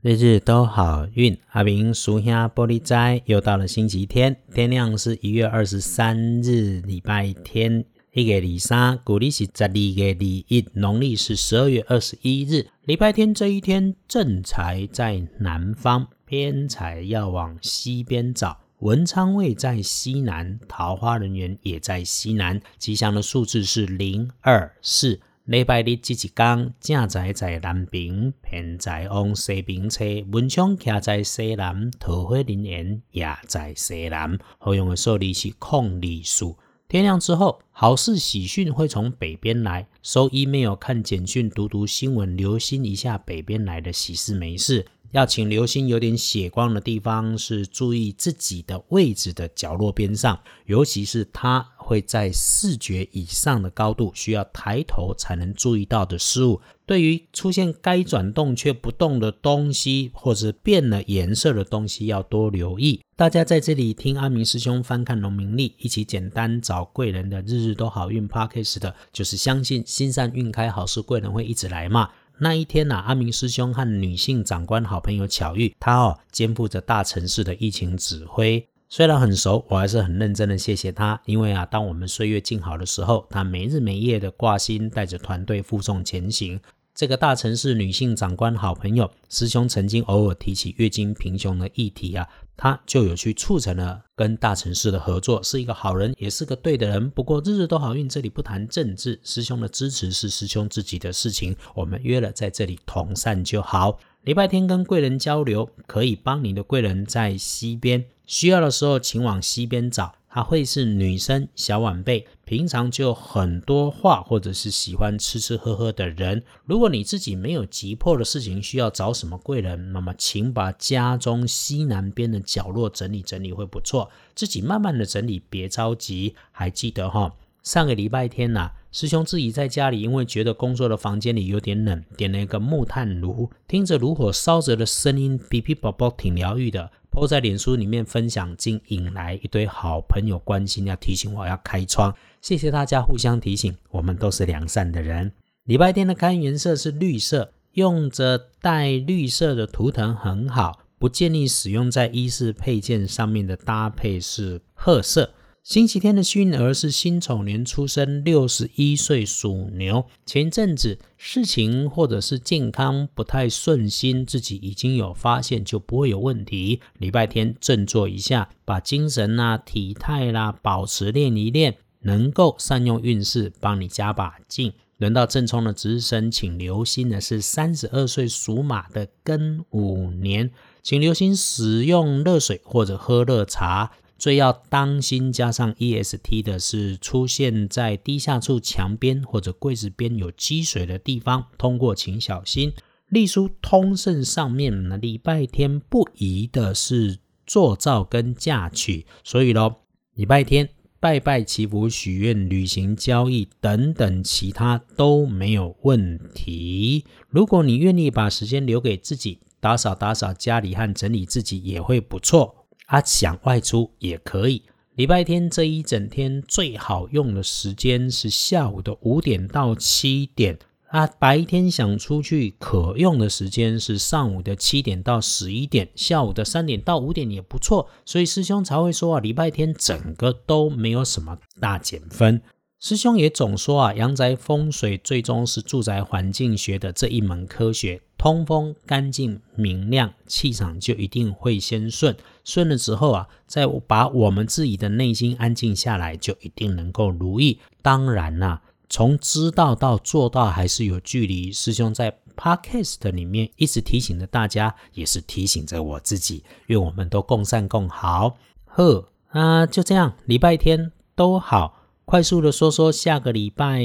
日日都好运，阿明属下玻璃斋又到了星期天，天亮是一月二十三日，礼拜天。一月二三，古历是十二月二一，农历是十二月二十一日，礼拜天这一天，正财在南方，偏财要往西边找。文昌位在西南，桃花人员也在西南，吉祥的数字是零二四。礼拜日即一天，正在在南边，偏在往西边车，文昌徛在西南，桃花人缘也在西南。好用的数字是空里数。天亮之后，好事喜讯会从北边来。收 email、看简讯、读读新闻，留心一下北边来的喜事没事。要请留心有点血光的地方，是注意自己的位置的角落边上，尤其是他会在视觉以上的高度，需要抬头才能注意到的事物。对于出现该转动却不动的东西，或者变了颜色的东西，要多留意。大家在这里听阿明师兄翻看农民历，一起简单找贵人的日日都好运 p a r k a s 的，就是相信心善运开，好事贵人会一直来嘛。那一天呐，阿明师兄和女性长官好朋友巧遇，他哦肩负着大城市的疫情指挥，虽然很熟，我还是很认真的谢谢他，因为啊，当我们岁月静好的时候，他没日没夜的挂心，带着团队负重前行。这个大城市女性长官好朋友师兄曾经偶尔提起月经贫穷的议题啊，他就有去促成了跟大城市的合作，是一个好人，也是个对的人。不过日日都好运，这里不谈政治，师兄的支持是师兄自己的事情，我们约了在这里同善就好。礼拜天跟贵人交流，可以帮你的贵人在西边，需要的时候请往西边找。她会是女生小晚辈，平常就很多话，或者是喜欢吃吃喝喝的人。如果你自己没有急迫的事情需要找什么贵人，那么请把家中西南边的角落整理整理会不错，自己慢慢的整理，别着急。还记得哈，上个礼拜天呐，师兄自己在家里，因为觉得工作的房间里有点冷，点了一个木炭炉，听着炉火烧着的声音，哔哔啵啵，挺疗愈的。我在脸书里面分享，竟引来一堆好朋友关心，要提醒我要开窗。谢谢大家互相提醒，我们都是良善的人。礼拜天的开颜色是绿色，用着带绿色的图腾很好，不建议使用在衣饰配件上面的搭配是褐色。星期天的幸运儿是辛丑年出生，六十一岁属牛。前阵子事情或者是健康不太顺心，自己已经有发现，就不会有问题。礼拜天振作一下，把精神啦、体态啦保持练一练，能够善用运势，帮你加把劲。轮到正冲的值日生，请留心的是三十二岁属马的庚午年，请留心使用热水或者喝热茶。最要当心，加上 EST 的是出现在低下处、墙边或者柜子边有积水的地方，通过请小心。隶书通胜上面呢，礼拜天不宜的是做造跟嫁娶，所以咯，礼拜天拜拜祈福、许愿、旅行、交易等等其他都没有问题。如果你愿意把时间留给自己，打扫打扫家里和整理自己也会不错。他，想外出也可以。礼拜天这一整天最好用的时间是下午的五点到七点。啊，白天想出去可用的时间是上午的七点到十一点，下午的三点到五点也不错。所以师兄才会说啊，礼拜天整个都没有什么大减分。师兄也总说啊，阳宅风水最终是住宅环境学的这一门科学。通风干净明亮，气场就一定会先顺。顺了之后啊，再把我们自己的内心安静下来，就一定能够如意。当然啦，从知道到做到还是有距离。师兄在 Podcast 里面一直提醒着大家，也是提醒着我自己，愿我们都共善共好。呵啊，就这样，礼拜天都好，快速的说说下个礼拜。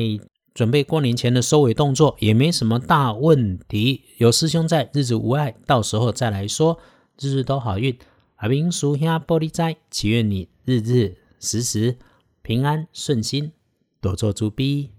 准备过年前的收尾动作也没什么大问题，有师兄在，日子无碍，到时候再来说，日日都好运。阿明叔兄玻璃斋，祈愿你日日时时平安顺心，多做猪逼。